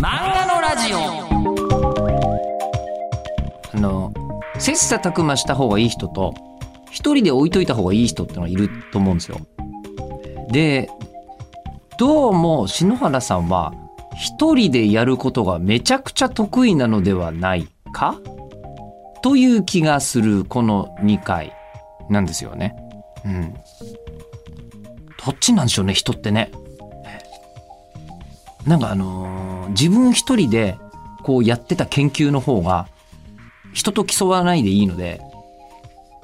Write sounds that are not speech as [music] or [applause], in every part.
漫画のラジオあの切磋琢磨した方がいい人と一人で置いといた方がいい人ってのがいると思うんですよ。でどうも篠原さんは一人でやることがめちゃくちゃ得意なのではないか？という気がするこの2回なんですよね。うん。どっちなんでしょうね人ってね。なんかあのー自分一人でこうやってた研究の方が人と競わないでいいので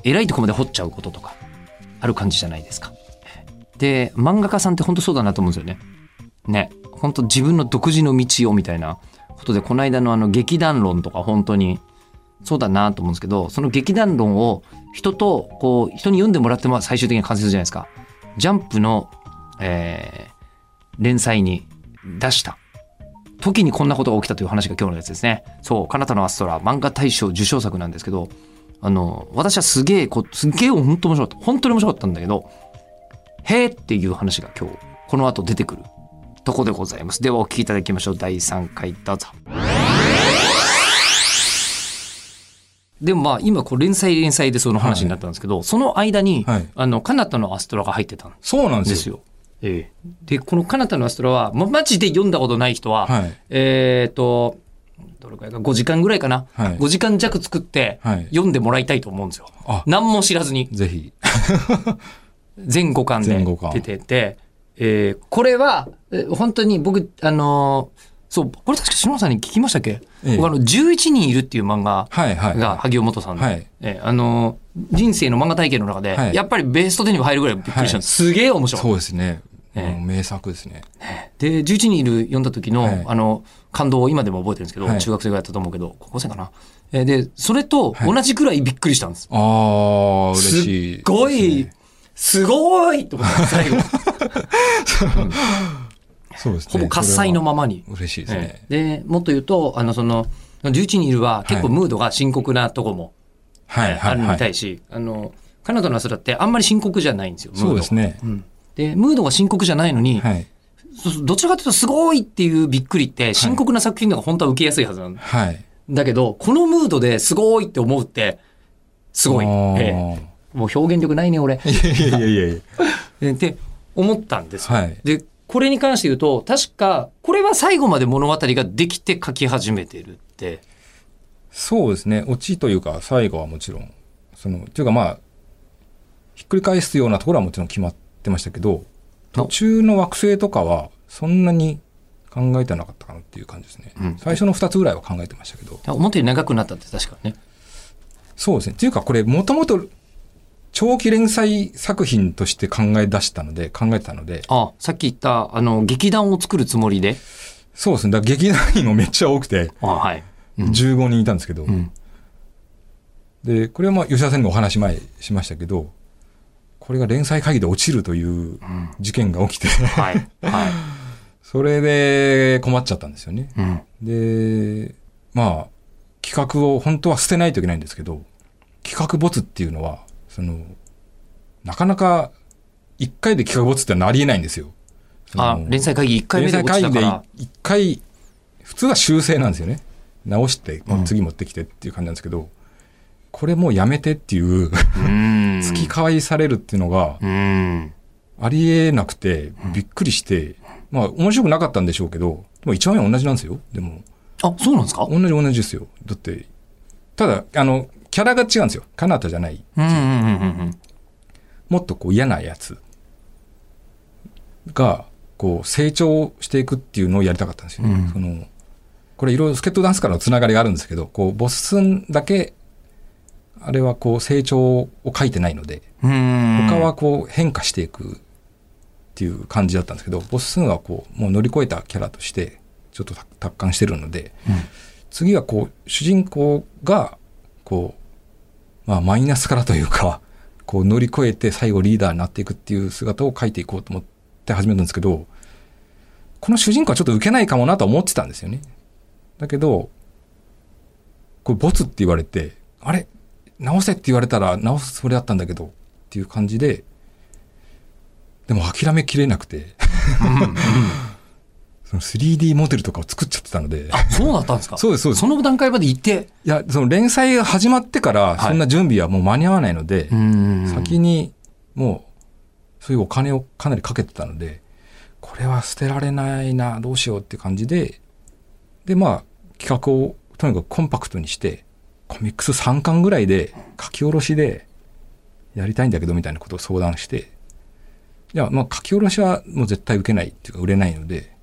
偉いとこまで掘っちゃうこととかある感じじゃないですか。で漫画家さんって本当そうだなと思うんですよね。ね本当自分の独自の道をみたいなことでこの間のあの劇団論とか本当にそうだなと思うんですけどその劇団論を人とこう人に読んでもらっても最終的に完成するじゃないですか。ジャンプの、えー連載に出した時にこんなことが起きたという話が今日のやつですね。そう、カナタのアストラ漫画大賞受賞作なんですけど、あの、私はすげえこ、すげえ本当面白かった。本当に面白かったんだけど、へーっていう話が今日、この後出てくるとこでございます。ではお聞きいただきましょう。第3回どうぞ。でもまあ今こう連載連載でその話になったんですけど、その間に、はいあの、カナタのアストラが入ってたんそうなんでよ。ですすよ。ええ、でこの「カナタのアストラは」ま、マジで読んだことない人は、はい。えっ、とどれくらいか5時間ぐらいかな、はい。5時間弱作ってはい。読んでもらいたいと思うんですよ。あ。何も知らずに。ぜひ。全5巻で出てて、えーこれはえー本当に僕あのーそうこれ確か篠原さんに聞きましたっけ、ええ。僕あの11人いるっていう漫画はいはい。が萩尾元さんの、はい。えーあのー人生の漫画体験の中で、はい。やっぱりベスト10にも入るぐらいびっくりした。んです、すげえ面白い。そうですね。え名作ですね。で11人いる読んだ時の、はい。あの感動を今でも覚えてるんですけど、はい。中学生がやったと思うけど高校生かな、えーでそれと同じくらいびっくりしたんです、ああ、嬉しい、すっごい、すごいと思って最後。[laughs] そう。ですね。ほぼ喝采のままに。嬉しいですね。ええ。でもっと言うとあのその11人いるは結構ムードが深刻なとこも、はいあるみはい。はい。たいし、あのカナダのアスラってあんまり深刻じゃないんですよムード。そうですね。うんでムードが深刻じゃないのに、はい。そどちらかというとすごいっていうびっくりって深刻な作品の方が本当は受けやすいはずなんはい。だけど、このムードですごいって思うって、すごい。ええもう表現力ないね、俺。いやいやいやいや [laughs] って思ったんですよ。はい。で、これに関して言うと、確か、これは最後まで物語ができて書き始めてるって。そうですね。オチというか、最後はもちろん、その、というかまあ、ひっくり返すようなところはもちろん決まってましたけど、途中の惑星とかは、そんなに考えてなかったかなっていう感じですね。うん最初の2つぐらいは考えてましたけど、思ったより長くなったって確かね。そうですね。っていうか、これ、もともと、長期連載作品として考え出したので、考えてたので、あ、さっき言った、あの、劇団を作るつもりで？そうですね。だ劇団員もめっちゃ多くて、あはい。うん15人いたんですけど、うん。で、これはまあ、吉田さんにもお話前しましたけど、これが連載会議で落ちるという事件が起きて、はい。はい。[laughs] それで困っちゃったんですよね。うん。で、まあ、企画を本当は捨てないといけないんですけど、企画没っていうのは、その、なかなか一回で企画没ってのはありえないんですよ。あ、連載会議1回目で連載会議で落ちたから。一回、普通は修正なんですよね。直して、次持ってきてっていう感じなんですけど、これもうやめてっていう。突き返されるっていうのが。ありえなくて、びっくりして、まあ面白くなかったんでしょうけど、でも一番目は同じなんですよ。でも、あ、そうなんですか？同じ同じですよ。だって、ただ、あの、キャラが違うんですよ。カナタじゃない。もっとこう嫌なやつが、こう成長していくっていうのをやりたかったんですよね。うんその、これいろいろスケットダンスからのつながりがあるんですけど、こう、ボススンだけ、あれはこう成長を書いてないので。他はこう変化していくっていう感じだったんですけど、ボススンはこう、もう乗り越えたキャラとして、ちょっと達観してるので、うん次はこう、主人公が、こう、まあマイナスからというか、[laughs] こう乗り越えて最後リーダーになっていくっていう姿を描いていこうと思って始めたんですけど、この主人公はちょっと受けないかもなと思ってたんですよね。だけど、これボツって言われて、あれ？直せって言われたら直すつもりだったんだけど、っていう感じで、でも諦めきれなくて、その 3D モデルとかを作っちゃってたので。あ、そうだったんですか？そうです、そうです。その段階まで行って？いや、その連載が始まってから、そんな準備はもう間に合わないので、ん。先にもう、そういうお金をかなりかけてたので、これは捨てられないな、どうしようって感じで、で、まあ、企画をとにかくコンパクトにして、コミックス3巻ぐらいで書き下ろしでやりたいんだけどみたいなことを相談して、いや、まあ書き下ろしはもう絶対受けないっていうか売れないので、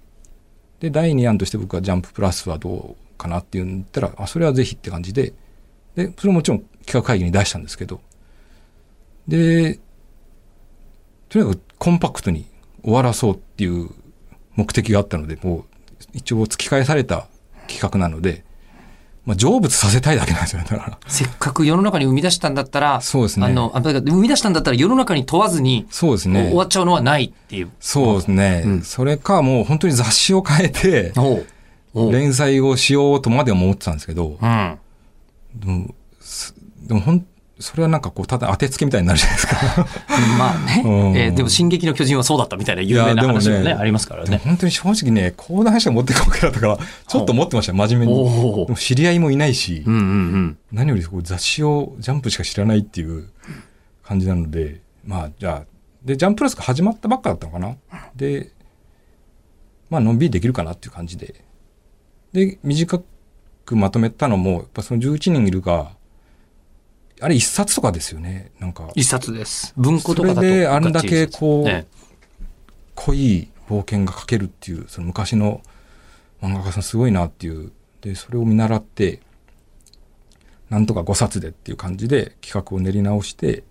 で、第2案として僕はジャンププラスはどうかなって言ったら、あ、それはぜひって感じで、で、それももちろん企画会議に出したんですけど、で、とにかくコンパクトに終わらそうっていう目的があったので、もう一応突き返された企画なので、まあ、成仏させたいだけなんですよね、だから。せっかく世の中に生み出したんだったら、そうですねあの、あだから生み出したんだったら世の中に問わずに、そうですね終。わっちゃうのはないっていう。そうですね。うんそれかもう本当に雑誌を変えて、連載をしようとまでは思ってたんですけど、うん。でも、すでもほん、それはなんかこう、ただ当てつけみたいになるじゃないですか。[laughs] まあね、うんえーでも「進撃の巨人」はそうだったみたいな有名な話もねねありますからね。本当に正直ね、講談社持っていこうかなとか、ちょっと思ってましたよ、真面目に。も知り合いもいないし、うんうんうん。何よりこう雑誌をジャンプしか知らないっていう感じなので、まあじゃあ、で、ジャンププラスが始まったばっかだったのかな。で、まあのんびりできるかなっていう感じで。で、短くまとめたのも、やっぱその11人いるが、あれ一冊とかですよね。なんか、一冊です。文庫とかだと。それであんだけこうね濃い冒険が書けるっていう、その昔の漫画家さんすごいなっていう。で、それを見習って、なんとか5冊でっていう感じで企画を練り直して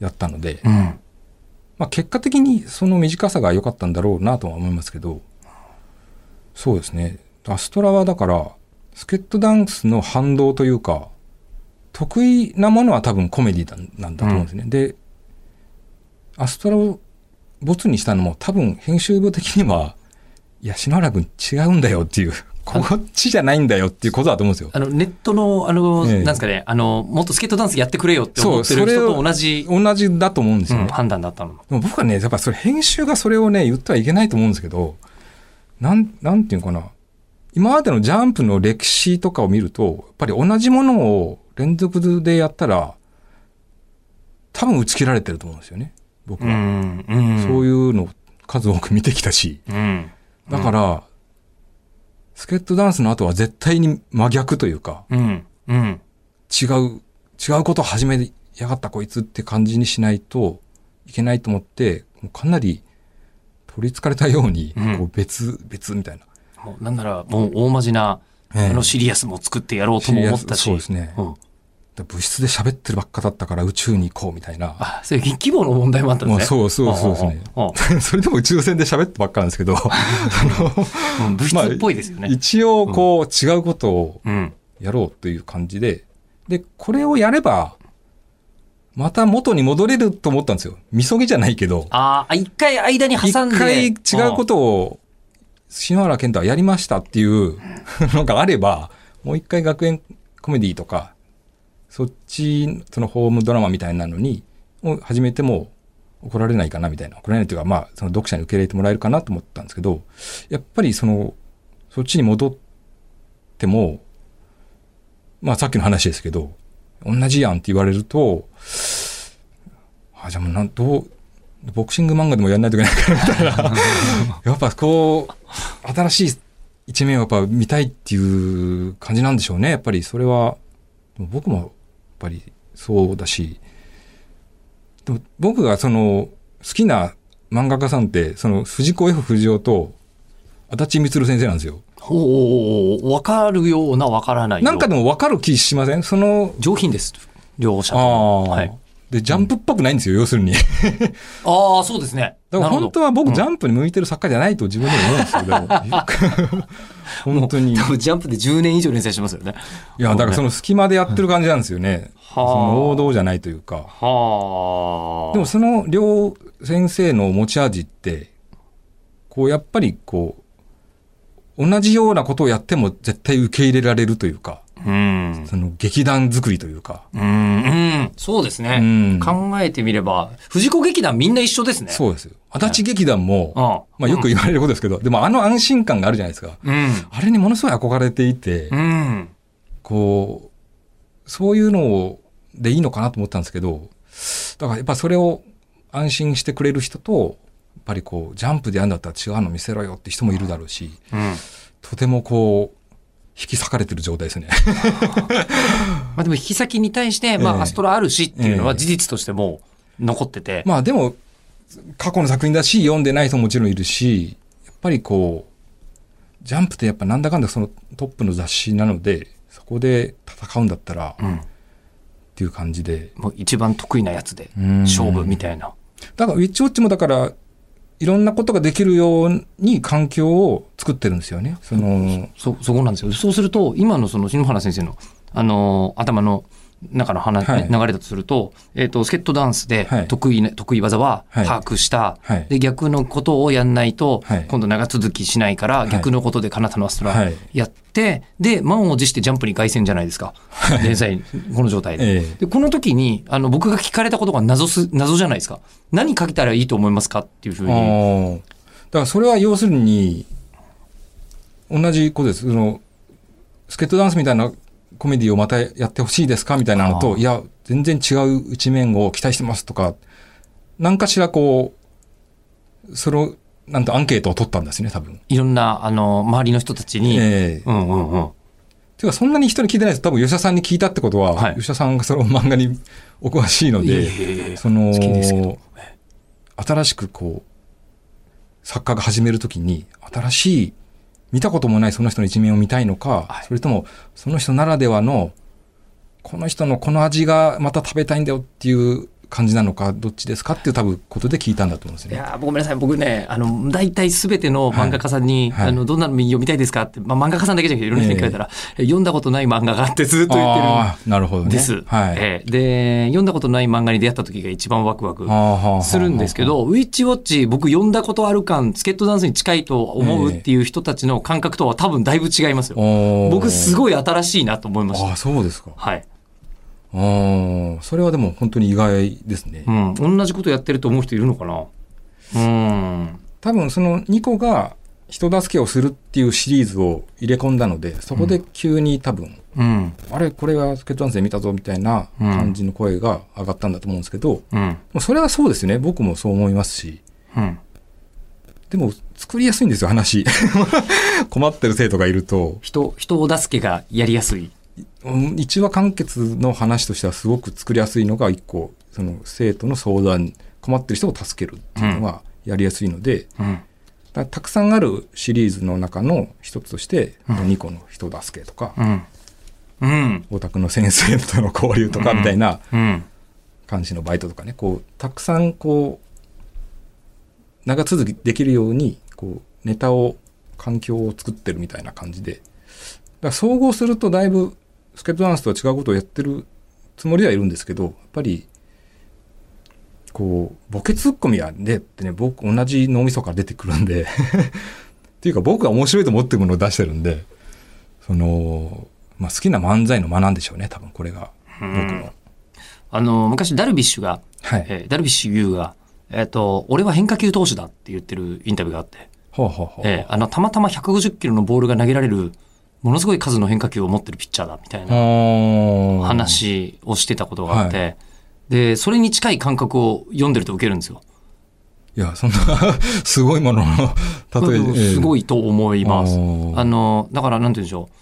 やったので、うん。まあ結果的にその短さが良かったんだろうなとは思いますけど、そうですね。アストラはだから、スケットダンスの反動というか、得意なものは多分コメディだなんだと思うんですね。で、アストラをボツにしたのも多分編集部的には、いや、篠原君違うんだよっていう、こっちじゃないんだよっていうことだと思うんですよ。あの、ネットの、あの、ええなんですかね、あの、もっとスケートダンスやってくれよって思ってる人と同じ、同じだと思うんですよね。うん判断だったの。でも僕はね、やっぱそれ編集がそれをね、言ってはいけないと思うんですけど、なん、なんていうのかな。今までのジャンプの歴史とかを見ると、やっぱり同じものを連続でやったら、多分打ち切られてると思うんですよね。僕うは。ん。うん。そういうのを数多く見てきたし。うん。だから、スケットダンスの後は絶対に真逆というか、うん。うん。違う、違うことを始めやがったこいつって感じにしないといけないと思って、もうかなり取り憑かれたように、うんこう別、別みたいな。もうなんなら、もう大真面な、ええあのシリアスも作ってやろうとも思ったし。そうですねうん物質で喋ってるばっかだったから宇宙に行こうみたいな。あ、そういう規模の問題もあったんですね。そうそうそうですね [laughs] それでも宇宙船で喋ってばっかなんですけど、あ [laughs] うん物質っぽいですよね。一応こう違うことをうん。やろうという感じで、で、これをやれば、また元に戻れると思ったんですよ。みそぎじゃないけど。ああ、一回間に一挟んで。回違うことを篠原健太はやりましたっていうのがあれば、もう一回学園コメディとか、そっち、そのホームドラマみたいなのに、を始めても怒られないかなみたいな。怒られないというか、まあ、その読者に受け入れてもらえるかなと思ったんですけど、やっぱりその、そっちに戻っても、まあさっきの話ですけど、同じやんって言われると、あ、じゃあもうなん、どう、ボクシング漫画でもやんないといけないからみたいな。[laughs] やっぱこう、新しい一面をやっぱ見たいっていう感じなんでしょうね。やっぱりそれは、でも僕もやっぱりそうだし、でも僕がその好きな漫画家さんって、その藤子 F 不二雄と足立みつる先生なんですよ。おお、わかるような、わからないなんかでも分かる気しませんその、上品です。両者あとあ、も。はい。で、ジャンプっぽくないんですよ、要するに。ああ、そうですね。だから本当は僕、ジャンンプに向いてる作家じゃないと自分でも思うんですけど、[laughs] 本当に。い多分ジャンプで10年以上連載してますよね。や、だからその隙間でやってる感じなんですよね。そ [laughs] はあの王道じゃないというか。はあ。でもその両先生の持ち味って、こうやっぱりこう、同じようなことをやっても絶対受け入れられるというか。その劇団作りというか。うん。うん。そうですね。うん考えてみれば、藤子劇団みんな一緒ですね。そうですよ。足立劇団も、あまあよく言われることですけど、でもあの安心感があるじゃないですか。うん。あれにものすごい憧れていて、うん。こう、そういうのをでいいのかなと思ったんですけど、だからやっぱそれを安心してくれる人と、やっぱりこう、ジャンプでやるんだったら違うの見せろよって人もいるだろうし、うん。とてもこう、引き裂かれてる状態ですね。[laughs] まあでも引き先に対して、まええあアストラあるしっていうのええは事実としても残ってて。まあでも、過去の作品だし、読んでない人ももちろんいるし、やっぱりこう、ジャンプってやっぱなんだかんだそのトップの雑誌なので、そこで戦うんだったら、うん。っていう感じで。もう一番得意なやつでうん勝負みたいな。だからウィッチウォッチもだから、いろんなことができるように環境を作ってるんですよね。その、そ、そこなんですよ。そうすると、今のその篠原先生の、あの頭の中の話、はい流れだとすると、えっ、と、スケットダンスではい得意な、得意技ははい把握した。はいで、逆のことをやんないと、はい今度長続きしないから、い逆のことでカナタのアストラはいやって、で、満を持してジャンプに凱旋じゃないですか。連載、この状態で。ええで、この時に、あの、僕が聞かれたことが謎す、謎じゃないですか。何書けたらいいと思いますかっていうふうに。だからそれは要するに、同じことです。その、スケートダンスみたいなコメディをまたやってほしいですかみたいなのあと、いや、全然違う一面を期待してますとか、何かしらこう、その、なんとアンケートを取ったんですね、多分。いろんな、あの、周りの人たちに、ええ。うんうんうん。ていうか、そんなに人に聞いてないです。多分、吉田さんに聞いたってことは、はい。吉田さんがその漫画にお詳しいので、えいえその新しくこう、作家が始めるときに、新しい、見たこともないその人の一面を見たいのか、はい。それとも、その人ならではの、この人のこの味がまた食べたいんだよっていう感じなのか、どっちですかっていう多分ことで聞いたんだと思うんですね。いやーごめんなさい僕ねあの大体すべての漫画家さんに、はいはいあのどんなの読みたいですかって、まあ、漫画家さんだけじゃなくていろんな人に聞かれたら、え読んだことない漫画があってずっと言ってるなるほどです、はい。ええで読んだことない漫画に出会った時が一番ワクワクするんですけど、ウィッチウォッチ、僕読んだことある感、スケットダンスに近いと思うっていう人たちの感覚とは多分だいぶ違いますよ。僕すい。ごい新しいなと思いました。ああ、そうですか。はい。ああ、それはでも本当に意外ですね。うん。同じことやってると思う人いるのかな？うん。多分その2個が人助けをするっていうシリーズを入れ込んだので、そこで急に多分、うん。あれ、これはスケットダンスで見たぞみたいな感じの声が上がったんだと思うんですけど、うん。それはそうですね。僕もそう思いますし。うん。でも、作りやすいんですよ、話。[laughs] 困ってる生徒がいると、人、人を助けがやりやすい。うん一話完結の話としてはすごく作りやすいのが一個、その生徒の相談、困ってる人を助けるっていうのはやりやすいので、うん。だたくさんあるシリーズの中の一つとして、うん2個の人助けとか、うん。うん。オタクの先生との交流とかみたいな、うん。監視のバイトとかね、こう、たくさんこう、長続きできるように、こう、ネタを、環境を作ってるみたいな感じで、だから総合するとだいぶ、スケートダンスとは違うことをやってるつもりではいるんですけど、やっぱり、こう、ボケツッコミはね、ってね、僕、同じ脳みそから出てくるんで、[laughs] っていうか僕が面白いと思ってるものを出してるんで、その、まあ好きな漫才の間なんでしょうね、多分これが。僕の。あの、昔ダルビッシュが、はい。えーダルビッシュ有が、えっ、と、俺は変化球投手だって言ってるインタビューがあって、ほうほうほう。えーあの、たまたま150キロのボールが投げられる、ものすごい数の変化球を持ってるピッチャーだみたいなあ話をしてたことがあって、で、それに近い感覚を読んでると受けるんですよ。いや、そんな、[laughs] すごいものの、例え、すごいいと思います。ーあの、だからなんて言うんでしょう。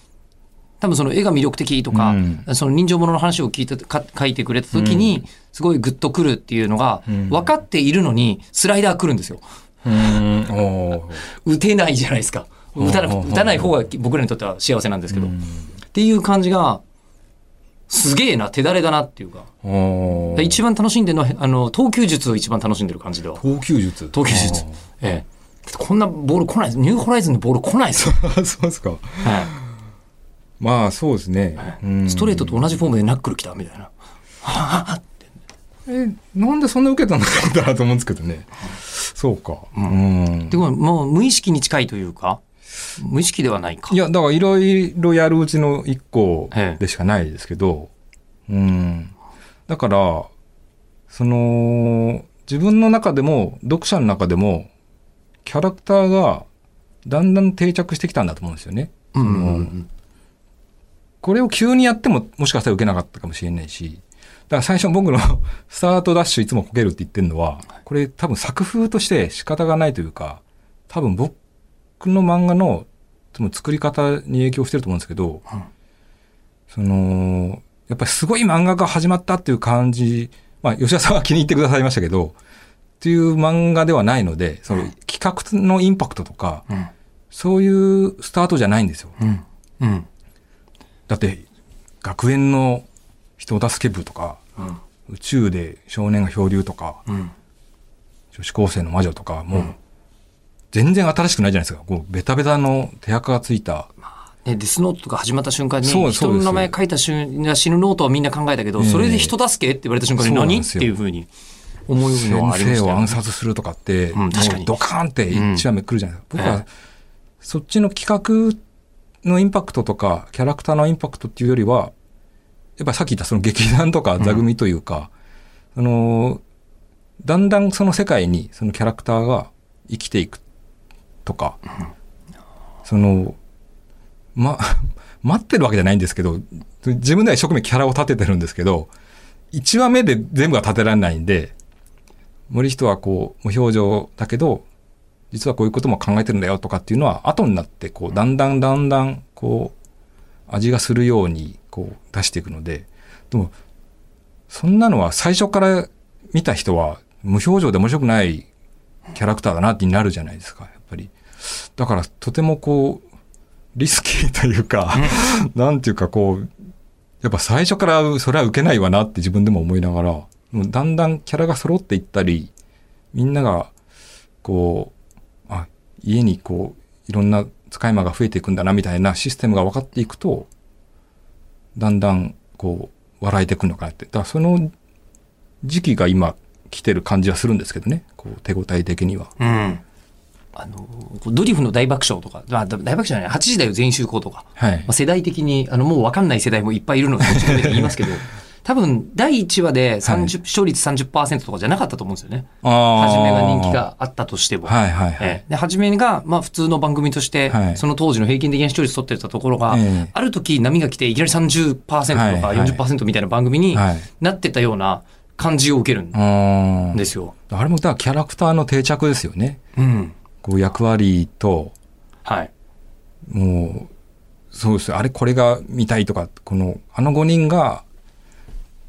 多分その絵が魅力的とか、うんその人情ものの話を聞いてか書いてくれた時に、すごいグッとくるっていうのが、うん分かっているのに、スライダー来るんですよ。う [laughs] ーん、打てないじゃないですか。打たな打たない方が僕らにとっては幸せなんですけど。うんっていう感じが、すげえな、手だれだなっていうか。一番楽しんでるのは、あの、投球術を一番楽しんでる感じでは。投球術。投球術。ええ。こんなボール来ないです。ニューホライズンのボール来ないですよ。[laughs] そうですか。はまあ、そうですね。ストレートと同じフォームでナックル来たみたいな。え、なんでそんな受けたのかなと思うんですけどね。そうか。うん。でも、もう無意識に近いというか、無意識ではないか。いや、だからいろいろやるうちの一個ええでしかないですけど、うん。だから、その、自分の中でも、読者の中でも、キャラクターがだんだん定着してきたんだと思うんですよね。うんうんうんこれを急にやってももしかしたら受けなかったかもしれないし、だから最初僕の [laughs] スタートダッシュいつもこけるって言ってるのは、これ多分作風として仕方がないというか、多分僕の漫画の多分作り方に影響してると思うんですけど、うん。その、やっぱりすごい漫画が始まったっていう感じ、まあ吉田さんは気に入ってくださいましたけど、っていう漫画ではないので、その企画のインパクトとか、うん。そういうスタートじゃないんですよ。うん。うん。だって学園の人助け部とかうん。宇宙で少年が漂流とかうん。女子高生の魔女とかもう全然新しくないじゃないですか。こうベタベタの手垢がついた。ね、デスノートとか始まった瞬間に、人の名前書いた瞬間、死ぬノートはみんな考えたけど、ええ。それで人助けって言われた瞬間に何っていうふうに思うの先はありま生を暗したよね。殺するとかってもうん確かに。うドカーンって一話目来るじゃないですか。僕えはそっちの企画のインパクトとかキャラクターのインパクトっていうよりはやっぱさっき言ったその劇団とか座組というか、あのだんだんその世界にそのキャラクターが生きていくとか、そのま [laughs] 待ってるわけじゃないんですけど自分では一生懸命キャラを立ててるんですけど1話目で全部は立てられないんで森人はこう無表情だけど実はこういうことも考えてるんだよとかっていうのは後になってこうだんだんだんだんこう味がするようにこう出していくのででもそんなのは最初から見た人は無表情で面白くないキャラクターだなってなるじゃないですかやっぱりだからとてもこうリスキーというか、なんていうかこうやっぱ最初からそれは受けないわなって自分でも思いながらもうだんだんキャラが揃っていったりみんながこうあ家にこういろんな使い魔が増えていくんだなみたいなシステムが分かっていくとだんだんこう笑えていくのかなってだからその時期が今来てる感じはするんですけどねこう手応え的には。うん。あの、ドリフの大爆笑とか、まあ、大爆笑じゃない、8時だよ全員集合とか、はいまあ、世代的に、あの、もう分かんない世代もいっぱいいるので、言いますけど、[laughs] 多分、第1話で30、視聴率30%とかじゃなかったと思うんですよね。あー初めが人気があったとしても。はいはいはい。ええで、初めが、まあ普通の番組として、はいその当時の平均的な視聴率取ってたところが、ええある時波が来ていきなり30%とかはいはい40%みたいな番組にはいなってたような感じを受けるんですよ。あれもだキャラクターの定着ですよね。うん。こう役割と、はい。もう、そうです。あれこれが見たいとか、この、あの5人が、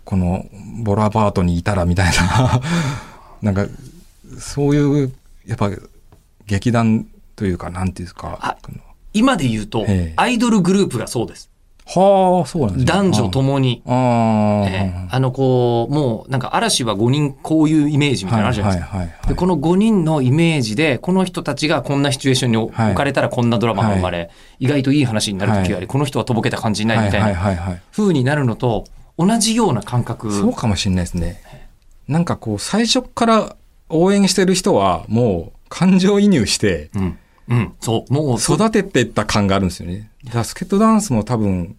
このボラパートにいたらみたいな、[laughs] なんか、そういう、やっぱ、劇団というか、なんていうんですか。今で言うとええ、アイドルグループがそうです。はあ、そうなんですね男女ともに。ああ、ええあの、こう、もう、なんか嵐は5人こういうイメージみたいなのあるじゃないですか。はいはいはいで、この5人のイメージで、この人たちがこんなシチュエーションに置はいかれたらこんなドラマが生まれ、意外といい話になる時があり、はいこの人はとぼけた感じになはいみたいなはいはい。風になるのと、同じような感覚。そうかもしれないですね。なんかこう、最初から応援してる人は、もう、感情移入して、うん。うん。そう。もう、そ育てていった感があるんですよね。バスケットダンスも多分、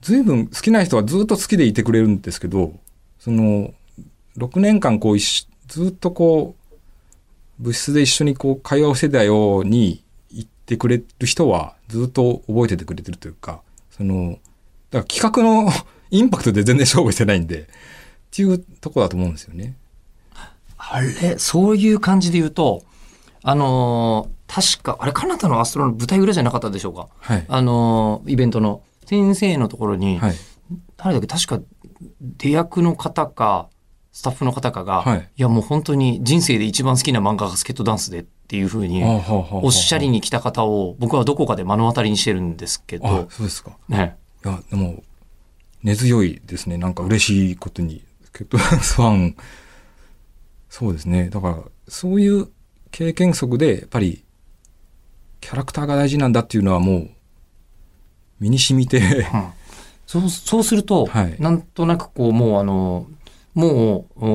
随分好きな人はずっと好きでいてくれるんですけど、その、6年間こう一緒、ずっとこう、部室で一緒にこう会話をしてたように言ってくれる人はずっと覚えててくれてるというか、その、だから企画の [laughs] インパクトで全然勝負してないんで、っていうとこだと思うんですよね。あれ、そういう感じで言うと、あのー確か、あれ、カナダのアストロの舞台裏じゃなかったでしょうか？はい。あのーイベントの先生のところに、はい。誰だっけ、確か、出役の方か、スタッフの方かが、はいや、もう本当に人生で一番好きな漫画がスケットダンスでっていうふうに、おっしゃりに来た方を、僕はどこかで目の当たりにしてるんですけあど、、そうですか。ね。いや、でも、根強いですね。なんか嬉しいことに。ケットダンスファン、そうですね。だから、そういう経験則で、やっぱり、キャラクターが大事なんだっていうのはもう、身に染みて、そう、そうすると、はいなんとなくこう、もうあの、もう、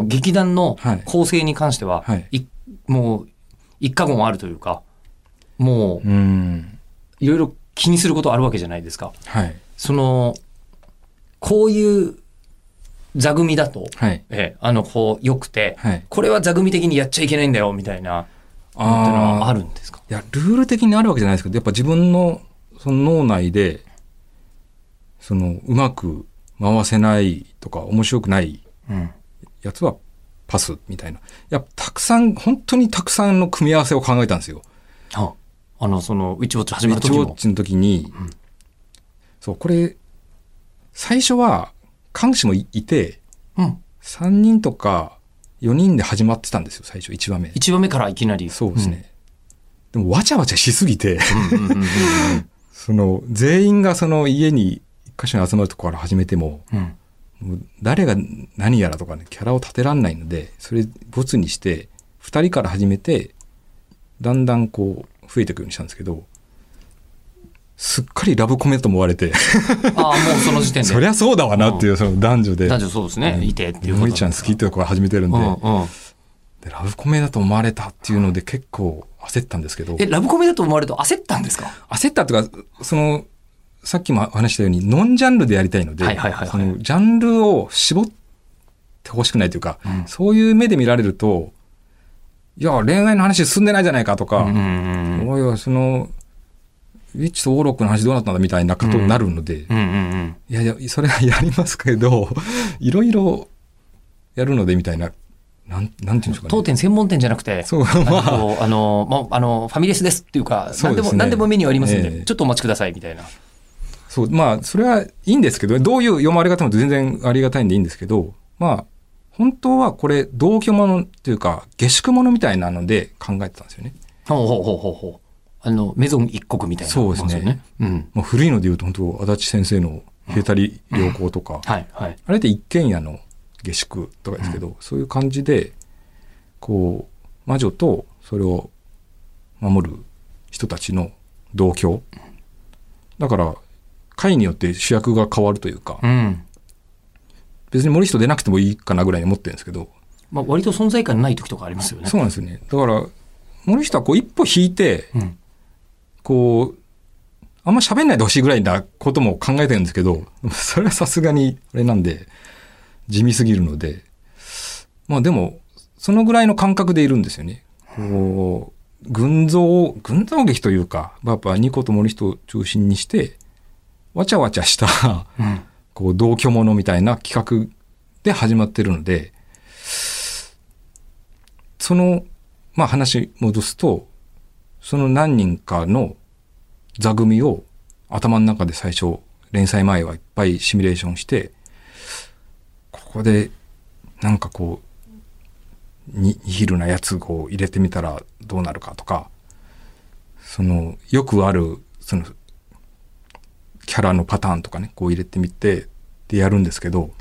お劇団のはい構成に関しては、はいいもう、一過言あるというか、もう、うん。いろいろ気にすることあるわけじゃないですか。はい。その、こういう座組だと、はい。ええ、あの、こう、良くて、はい。これは座組的にやっちゃいけないんだよ、みたいな、のってのはあるんですかいや、ルール的にあるわけじゃないですけど、やっぱ自分のその脳内で、その、うまく回せないとか、面白くないうん。やつはパスみたいな。いや、たくさん、本当にたくさんの組み合わせを考えたんですよ。あ、あの、その、ウィッチウォッチ始めウィた時も。ッチウォッチの時に、そう、これ、最初は、看守もいいて、うん。3人とか4人で始まってたんですよ、最初、1話目。一話目からいきなり。そうですね。でも、わちゃわちゃしすぎて、うん。うんうんうん [laughs] その、全員がその家に一箇所に集まるところから始めても、うん。うんもう誰が何やらとかね、キャラを立てらんないので、それ、ボツにして、2人から始めて、だんだんこう、増えていくようにしたんですけど、すっかりラブコメと思われて、[laughs] ああ、もうその時点で。そりゃそうだわなっていう、その男女で。男女そうですね。いてっていう萌ちゃん好きってとこから始めてるんで、うんうん。で、ラブコメだと思われたっていうので結構焦ったんですけど、え、ラブコメだと思われると焦ったんですか？焦ったというか、その、さっきも話したように、ノンジャンルでやりたいので、はいはいはいはい。そのジャンルを絞ってほしくないというか、うん。そういう目で見られると、いや、恋愛の話進んでないじゃないかとか、うんうん。おいおい、その、ウィッチとオーロックの話どうなったんだみたいなことになるので、うん。うんうんうん。いやいや、それはやりますけど、[laughs] いろいろやるのでみたいな、なん、なんていうんでしょうかね。当店専門店じゃなくて、そう、あまあ、の、あの、まあ、あの、ファミレスですっていうか、そうね何でも、何でもメニューありますんで、ええちょっとお待ちくださいみたいな。そう、まあ、それはいいんですけど、どういう読まれ方も全然ありがたいんでいいんですけど、まあ、本当はこれ、同居ものっていうか、下宿ものみたいなので考えてたんですよね。ほうほうほうほうほう。あの、メゾン一国みたいな、そうですねうん。もう古いので言うと、本当足立先生のヘタリ良好とか、はい、はい。あれって一軒家の下宿とかですけど、そういう感じで、こう、魔女とそれを守る人たちの同居。だから、回によって主役が変わるというか、うん。別に森人出なくてもいいかなぐらいに思ってるんですけど、まあ、割と存在感ない時とかありますよね。そうなんですよね。だから、森人はこう一歩引いて、うん。こう、あんま喋んないでほしいぐらいなことも考えてるんですけど、[laughs] それはさすがにあれなんで、地味すぎるので、まあでも、そのぐらいの感覚でいるんですよね。こう、群像、群像劇というか、やっぱニコと森人を中心にして、わちゃわちゃした、うん。こう、同居者みたいな企画で始まってるので、その、まあ話戻すと、その何人かの座組を頭の中で最初、連載前はいっぱいシミュレーションして、ここで、なんかこう、にニヒルなやつを入れてみたらどうなるかとか、その、よくある、その、キャラのパターンとかね、こう入れてみて、でやるんですけど、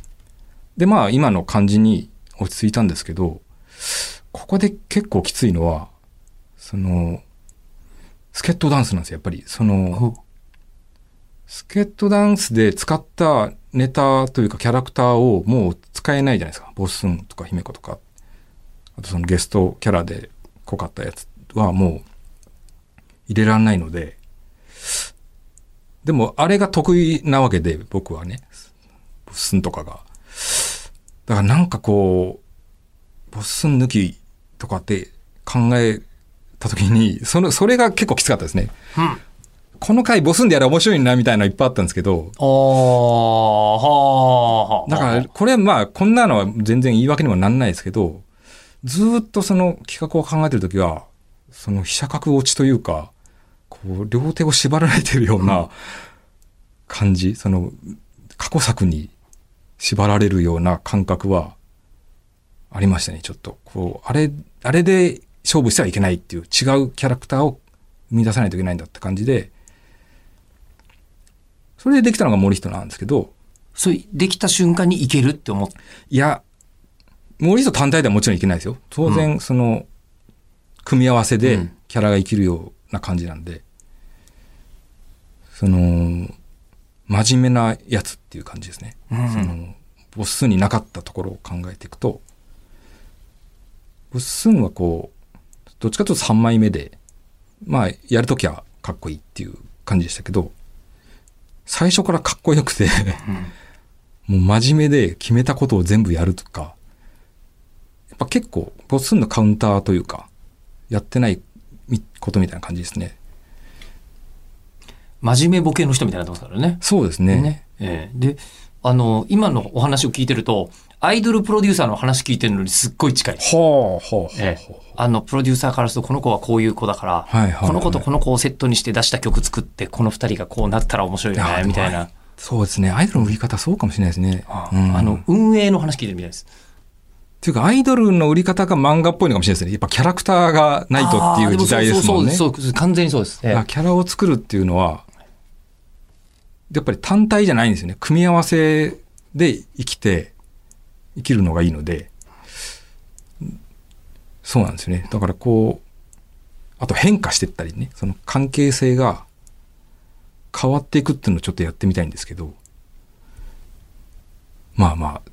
で、まあ今の感じに落ち着いたんですけど、ここで結構きついのは、その、スケットダンスなんですよ、やっぱり。その、ほスケットダンスで使ったネタというかキャラクターをもう使えないじゃないですか。ボッスンとか姫子とか。あとそのゲストキャラで濃かったやつはもう入れられないので。でもあれが得意なわけで僕はね。ボッスンとかが。だからなんかこう、ボッスン抜きとかって考えた時に、その、それが結構きつかったですね。うん。この回ボスンでやら面白いなみたいなのいっぱいあったんですけど、ああ、はあ、はあ。だからこれはまあこんなのは全然言い訳にもなんないですけど、ずーっとその企画を考えてるときは、その飛車角落ちというか、こう両手を縛られてるような感じ、その過去作に縛られるような感覚はありましたね、ちょっと。こう、あれ、あれで勝負してはいけないっていう違うキャラクターを生み出さないといけないんだって感じで、それでできたのが森人なんですけど、そう、できた瞬間にいけるって思っいや、森人単体ではもちろんいけないですよ。当然、その、組み合わせでうんキャラが生きるような感じなんで、その、真面目なやつっていう感じですね。うんその、ボッスンになかったところを考えていくと、ボッスンはこう、どっちかというと3枚目で、まあ、やるときはかっこいいっていう感じでしたけど、最初からかっこよくて、[laughs] もう真面目で決めたことを全部やるとか、やっぱ結構、ボスのカウンターというか、やってないみことみたいな感じですね。真面目ボケの人みたいになってますからね。そうですね。ね。ええで、あの、今のお話を聞いてると、アイドルプロデューサーの話聞いてるのにすっごい近い。はあ、はあ、ええ、あの、プロデューサーからすると、この子はこういう子だから、はいはいはいこの子とこの子をセットにして出した曲作って、この二人がこうなったら面白いよね、みたいな。そうですね。アイドルの売り方そうかもしれないですね。うんあの、運営の話聞いてるみたいです。っていうか、アイドルの売り方が漫画っぽいのかもしれないですね。やっぱキャラクターがないとっていう時代ですもんね。そうそうそう完全にそうです。ええあキャラを作るっていうのは、やっぱり単体じゃないんですよね。組み合わせで生きて、生きるのがいいので、そうなんですよね。だからこう、あと変化していったりね、その関係性が変わっていくっていうのをちょっとやってみたいんですけど、まあまあ、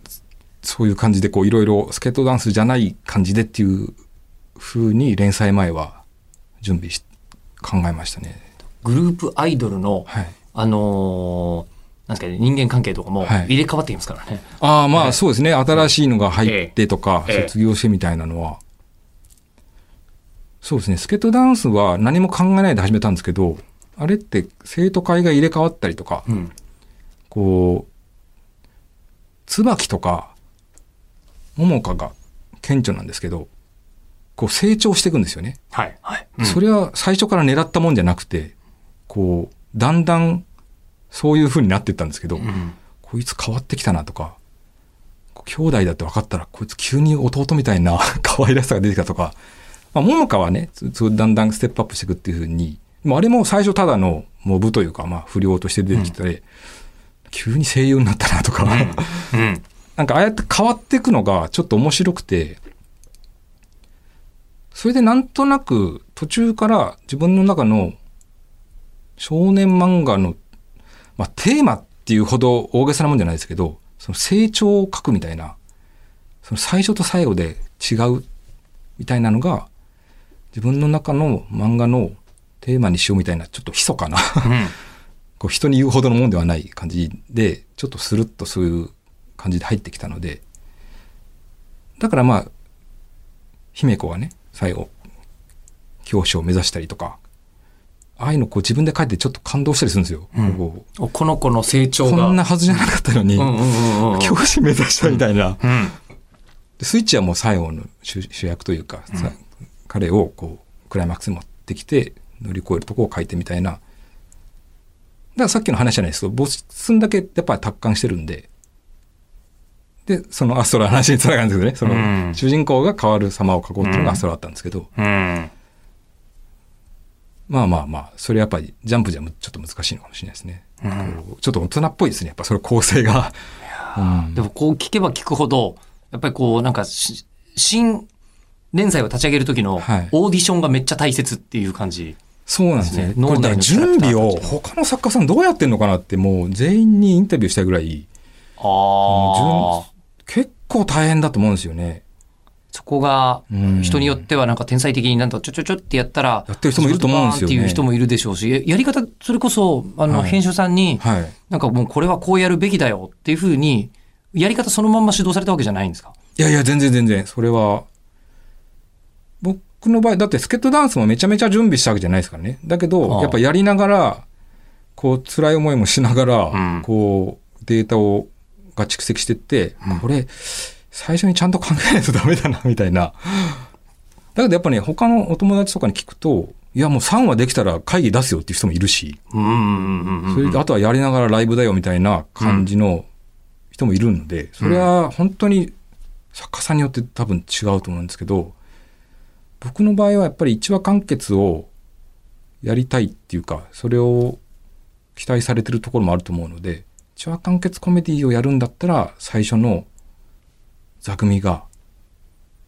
そういう感じでこういろいろスケートダンスじゃない感じでっていう風に連載前は準備し、考えましたね。グループアイドルの、はい。あのーなんですかね、人間関係とかもはい入れ替わってきますからね。ああ、まええあそうですね。新しいのが入ってとか、ええ卒業してみたいなのは。そうですね。スケートダンスは何も考えないで始めたんですけど、あれって生徒会が入れ替わったりとか、うん。こう、椿とか、桃香が顕著なんですけど、こう成長していくんですよね。はい。はい。うんそれは最初から狙ったもんじゃなくて、こう、だんだんそういう風になっていったんですけど、うんこいつ変わってきたなとか、兄弟だって分かったら、こいつ急に弟みたいな [laughs] 可愛らしさが出てきたとか、まあ、桃香はね、だんだんステップアップしていくっていう風に、もうあれも最初ただのモブというか、まあ不良として出てきて、急に声優になったなとか、うん。なんかああやって変わっていくのがちょっと面白くて、それでなんとなく途中から自分の中の少年漫画の、まあ、テーマっていうほど大げさなもんじゃないですけど、その成長を書くみたいな、その最初と最後で違うみたいなのが、自分の中の漫画のテーマにしようみたいな、ちょっと密かな [laughs] こう人に言うほどのもんではない感じで、ちょっとスルッとそういう感じで入ってきたので、だからまあ、姫子がね、最後、教師を目指したりとか、ああいうのこう自分で書いてちょっと感動したりするんですよ。うんこおこの子の成う長が。こんなはずじゃなかったのに、うんうんうんうん。[laughs] 教師目指したみたいな。うん。でスイッチはもう最後の主主役というか、さ彼をこう、クライマックスに持ってきて、乗り越えるとこを書いてみたいな。だからさっきの話じゃないですけど、ボスんだけやっぱり達観してるんで、で、そのアストラの話につながるんですけどね、その、うん主人公が変わる様を描こうっていうのがアストラだったんですけど、うん。まあまあまあ、それやっぱりジャンプじゃちょっと難しいのかもしれないですね。こうちょっと大人っぽいですね、やっぱそれ構成が。うんでもこう聞けば聞くほど、やっぱりこうなんかし新連載を立ち上げる時のはいオーディションがめっちゃ大切っていう感じ。そうなんですね。これだから準備を他の作家さんどうやってんのかなってもう全員にインタビューしたいぐらい、ああ。結構大変だと思うんですよね。そこがうん。人によってはなんか天才的になんとちょちょちょってやったら、やってる人もいると思うんですよね。っていう人もいるでしょうし、ややり方、それこそ、あの、はい。編集さんに、はい。なんかもうこれはこうやるべきだよっていうふうに、やり方そのまんま指導されたわけじゃないんですか？いやいや、全然全然。それは、僕の場合、だってスケートダンスもめちゃめちゃ準備したわけじゃないですからね。だけあど、あ。やっぱやりながら、こう、辛い思いもしながら、うん。こう、データを、が蓄積してって、うん。これ、最初にちゃんと考えないとダメだな、みたいな。だけどやっぱね、他のお友達とかに聞くと、いやもう3話できたら会議出すよっていう人もいるし。それであとはやりながらライブだよみたいな感じの人もいるので、それは本当に作家さんによって多分違うと思うんですけど、僕の場合はやっぱり一話完結をやりたいっていうか、それを期待されてるところもあると思うので、一話完結コメディをやるんだったら、最初の座組が、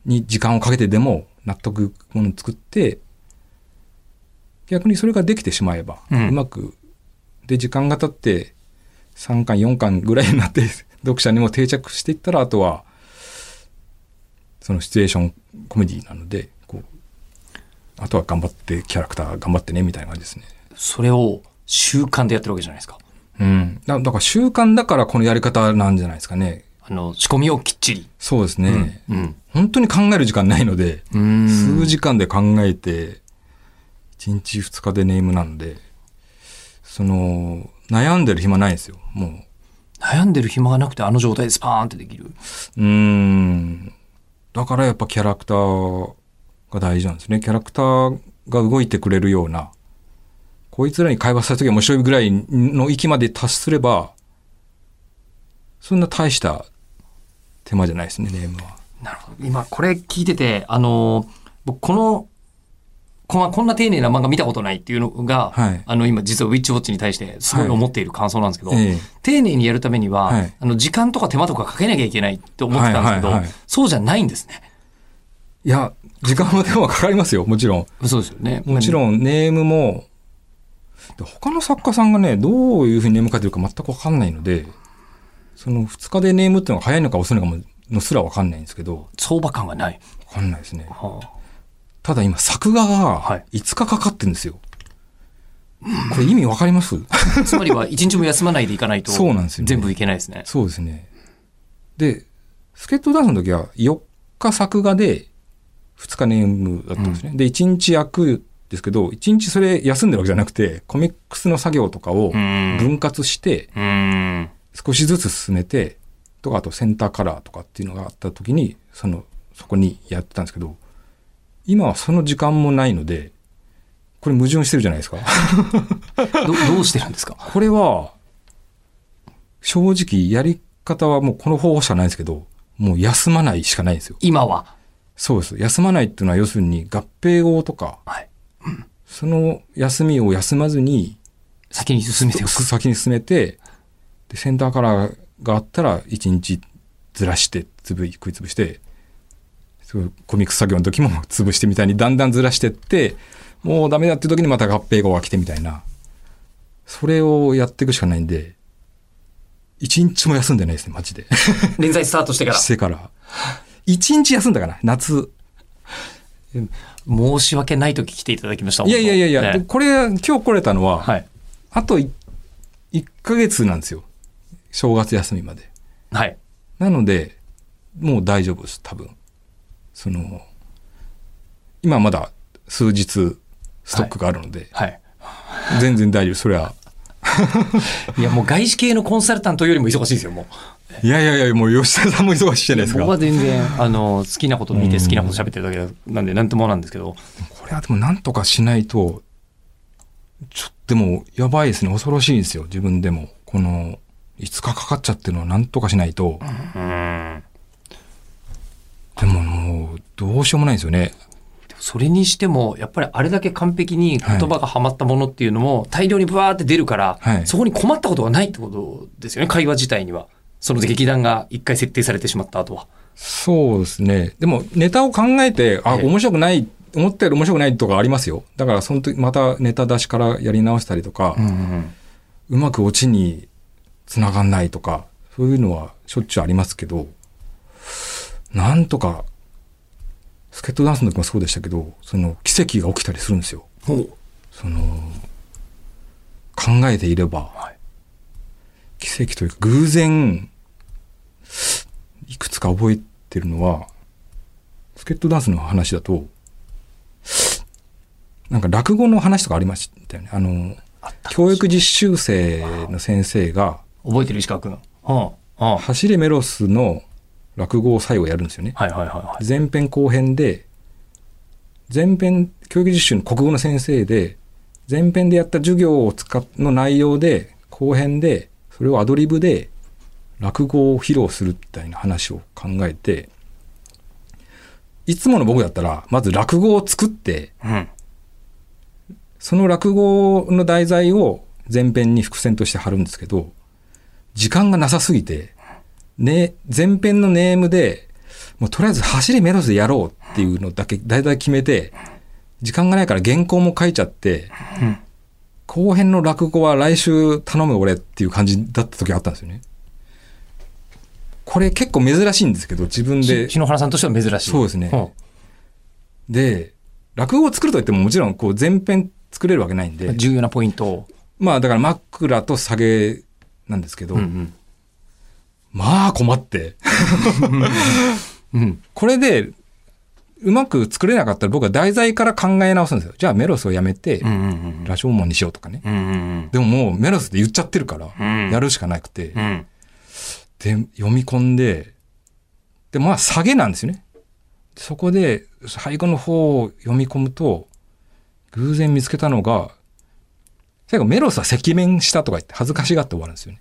に時間をかけてでも納得いくものを作って、逆にそれができてしまえば、うんうまく、で、時間が経って、3巻、4巻ぐらいになって、[laughs] 読者にも定着していったら、あとは、そのシチュエーションコメディなので、こう、あとは頑張ってキャラクター頑張ってねみたいな感じですね。それを習慣でやってるわけじゃないですか。うん。だだから習慣だからこのやり方なんじゃないですかね。あの、仕込みをきっちり。そうですね。うん。本当に考える時間ないので、うん。数時間で考えて、1日2日でネームなので、その、悩んでる暇ないんですよ。もう。悩んでる暇がなくてあの状態でスパーンってできる。うーん。だからやっぱキャラクターが大事なんですね。キャラクターが動いてくれるような、こいつらに会話させた時は面白いぐらいの域まで達すれば、そんな大した手間じゃないですね、ネームは。なるほど。今、これ聞いてて、あの、僕、この、こんなこんな丁寧な漫画見たことないっていうのが、はいあの、今、実はウィッチウォッチに対して、すごい思っている感想なんですけど、ええ丁寧にやるためには、はいあの、時間とか手間とかかけなきゃいけないって思ってたんですけど、はいはいはいそうじゃないんですね。いや、時間も手間はかかりますよ、[laughs] もちろん。そうですよね。もちん。ろんネームも、で他の作家さんがね、どういうふうにネーム書いてるか全くわかんないので、その2日でネームっていうのが早いのか遅いのかものすらわかんないんですけど、相場感がない。わかんないですね。はただ今作画はがい5日かかってるんですよ。これ意味わかります？あ [laughs] つまりは、一日も休まないでいかないと、そうなんですよね全部いけないですね。そうですね。で、スケットダンスの時は4日作画で2日ネームだったんですね。で、1日焼くんですけど、1日それ休んでるわけじゃなくて、コミックスの作業とかをうん。分割してうん。少しずつ進めて、とか、あとセンターカラーとかっていうのがあった時に、その、そこにやってたんですけど、今はその時間もないので、これ矛盾してるじゃないですか。[laughs] どどうしてるんですか？これは、正直やり方はもうこの方法しかないんですけど、もう休まないしかないんですよ。今は？そうです。休まないっていうのは要するに合併後とか、はい。その休みを休まずに、先に進めておく。先に進めて、で、センターカラーがあったら1日ずらして、つぶい、食いつぶして、コミックス作業の時も [laughs] 潰してみたいにだんだんずらしてって、もうダメだって時にまた合併後が来てみたいな。それをやっていくしかないんで、一日も休んでないですね、マジで。連載スタートしてから。してから。一日休んだかな、夏。申し訳ない時来ていただきました。いやいやいやいや、ねでこれ、今日来れたのは、はい。あと1ヶ月なんですよ。正月休みまで。はい。なので、もう大丈夫です、多分。その、今まだ数日ストックがあるので、はい。全然大丈夫。それは。[laughs] いや、もう外資系のコンサルタントよりも忙しいですよ、もう。いやいやいや、もう吉田さんも忙しいじゃないですか。こ僕は全然、[laughs] あの、好きなこと見てうん好きなこと喋ってるだけなんで、なんともなんですけど。れはでもなんとかしないと、ちょっとでもやばいですね。恐ろしいんですよ、自分でも。この、5日かかっちゃってるのはなんとかしないと。うん。でももう、どうしようもないんですよね。それにしても、やっぱりあれだけ完璧に言葉がはまったものっていうのも、大量にブワーって出るから、はいそこに困ったことがないってことですよね、会話自体には。その劇団が一回設定されてしまった後は。そうですね。でも、ネタを考えて、あ、ええ面白くない、思ったより面白くないとかありますよ。だから、その時、またネタ出しからやり直したりとか、んうまくオチに繋がんないとか、そういうのはしょっちゅうありますけど、なんとか、スケートダンスの時もそうでしたけど、その奇跡が起きたりするんですよ。その、考えていれば、はい奇跡というか偶然、いくつか覚えてるのは、スケートダンスの話だと、なんか落語の話とかありましたよね。あの、あ教育実習生の先生が、覚えてる石川君。はあ、はあ、走れメロスの落語を最後やるんですよね。はいはいはいはい。前編後編で、前編、教育実習の国語の先生で、前編でやった授業を使っの内容で、後編で、それをアドリブで落語を披露するみたいな話を考えて、いつもの僕だったら、まず落語を作って、うん。その落語の題材を前編に伏線として貼るんですけど、時間がなさすぎて、ね、前編のネームで、もうとりあえず走れメロスでやろうっていうのだけ大体決めて、時間がないから原稿も書いちゃって、うん後編の落語は来週頼む俺っていう感じだった時があったんですよね。これ結構珍しいんですけど、自分でし篠原さんとしては珍しい。そうですねんで、落語を作るといってももちろんこう全編作れるわけないんで、重要なポイントを。まあだから枕と下げなんですけど、うんうん。まあ困って。うん。[laughs] これで、うまく作れなかったら僕は題材から考え直すんですよ。じゃあメロスをやめてラジオモンにしようとかね。うん。うんうんでももうメロスって言っちゃってるから、うん。やるしかなくて、うん。で、読み込んで、で、まあ下げなんですよね。そこで最後の方を読み込むと、偶然見つけたのが、最後メロスは赤面したとか言って恥ずかしがって終わるんですよね。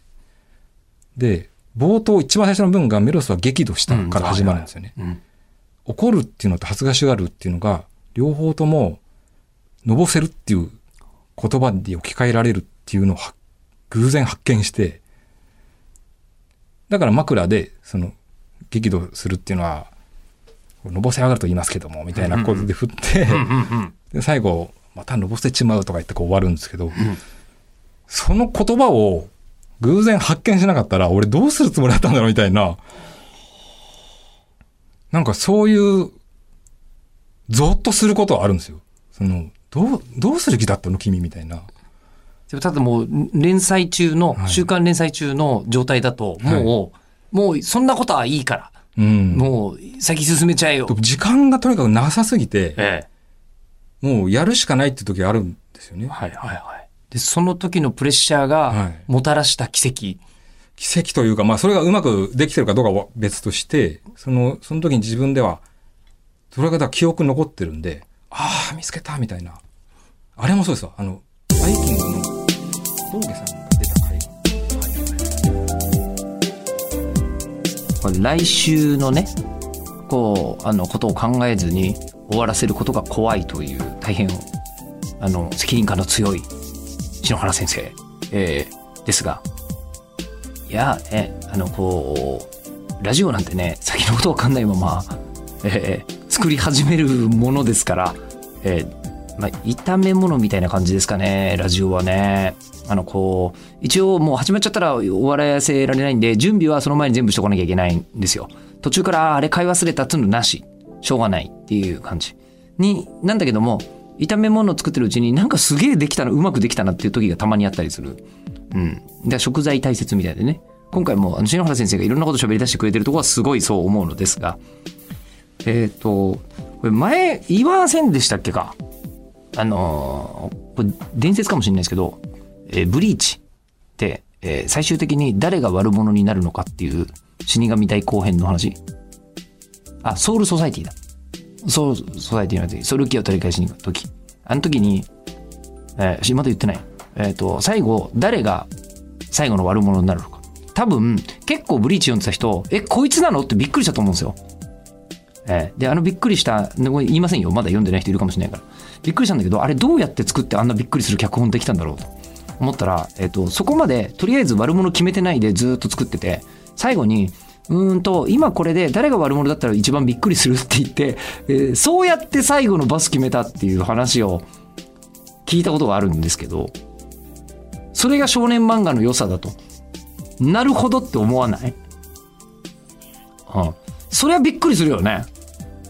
で、冒頭一番最初の文がメロスは激怒したから始まるんですよね。うん。怒るっていうのと恥ずかしがるっていうのが、両方とも、のぼせるっていう言葉で置き換えられるっていうのをは偶然発見して、だから枕で、その、激怒するっていうのは、のぼせ上がると言いますけども、みたいなことで振って、で最後、またのぼせちまうとか言ってこう終わるんですけど、その言葉を偶然発見しなかったら、俺どうするつもりだったんだろうみたいな、なんかそういう、ゾッとすることはあるんですよ。その、どう、どうする気だったの君みたいな。でもただもう連載中の、はい週刊連載中の状態だと、もう、もうそんなことはいいから、うん。もう先進めちゃえよ。時間がとにかくなさすぎて、えもうやるしかないって時あるんですよえ。ね。はいはいはい。で、その時のプレッシャーはがいもたらした奇跡。奇跡というか、まあそれがうまくできてるかどうかは別として、その、その時に自分では、それがだ記憶に残ってるんで、ああ、見つけたみたいな。あれもそうですわ。あの、バイキングの道下さんが出た回が。これ来週のね、こう、あの、ことを考えずに終わらせることが怖いという、大変、あの、責任感の強い篠原先生、えーですが、いや、ね、あの、こう、ラジオなんてね、先のことわかんないまま、えー作り始めるものですから、えーまあ、炒め物みたいな感じですかね、ラジオはね。あの、こう、一応もう始まっちゃったら終わらせられないんで、準備はその前に全部しとかなきゃいけないんですよ。途中から、あれ買い忘れたっつうのなし。しょうがないっていう感じ。に、なんだけども、炒め物を作ってるうちになんかすげえできたな、うまくできたなっていう時がたまにあったりする。うん。で食材大切みたいでね。今回も、あの、篠原先生がいろんなこと喋り出してくれてるとこはすごいそう思うのですが、えっ、と、これ前言いませんでしたっけか？あのーこれ伝説かもしれないですけど、えーブリーチって、え最終的に誰が悪者になるのかっていう死神大後編の話。あ、ソウルソサイティだ。ソウルソサイティの時、ソウルキーを取り返しに行く時。あの時に、えーまだ言ってない。えっ、と、最後、誰が最後の悪者になるのか。多分、結構ブリーチ読んでた人、え、こいつなのってびっくりしたと思うんですよ。えーで、あのびっくりした、言いませんよ。まだ読んでない人いるかもしれないから。びっくりしたんだけど、あれどうやって作ってあんなびっくりする脚本できたんだろうと思ったら、えっ、と、そこまでとりあえず悪者決めてないでずっと作ってて、最後に、うんと、今これで誰が悪者だったら一番びっくりするって言って、えーそうやって最後のバス決めたっていう話を聞いたことがあるんですけど、それが少年漫画の良さだと。なるほどって思わない？うん。それはびっくりするよね。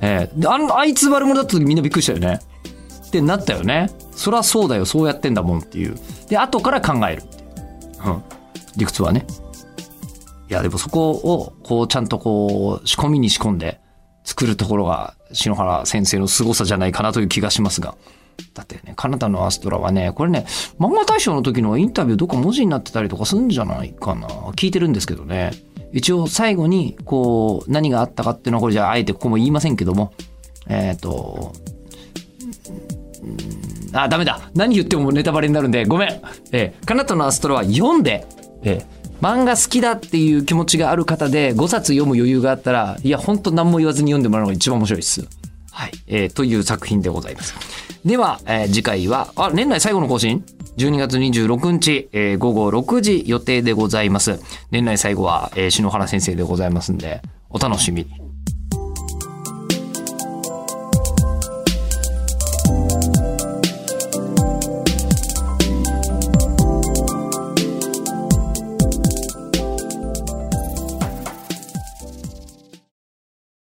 ええあ、あいつ悪者だった時みんなびっくりしたよね。ってなったよね。そりゃそうだよ、そうやってんだもんっていう。で、後から考える。うん。理屈はね。いや、でもそこを、こう、ちゃんとこう、仕込みに仕込んで作るところが、篠原先生の凄さじゃないかなという気がしますが。だってね、カナダのアストラはね、これね、漫画大賞の時のインタビューどっか文字になってたりとかするんじゃないかな。聞いてるんですけどね。一応最後に、こう、何があったかっていうのは、これじゃああえてここも言いませんけども、えっ、と、うんあ、ダメだ。何言ってもネタバレになるんで、ごめん。えー、カナダのアストラは読んで、えー漫画好きだっていう気持ちがある方で5冊読む余裕があったら、いや、ほんと何も言わずに読んでもらうのが一番面白いです。はい。えーという作品でございます。では、えー次回は、あ、年内最後の更新 ?12 月26日、えー午後6時予定でございます。年内最後は、えー篠原先生でございますんで、お楽しみに。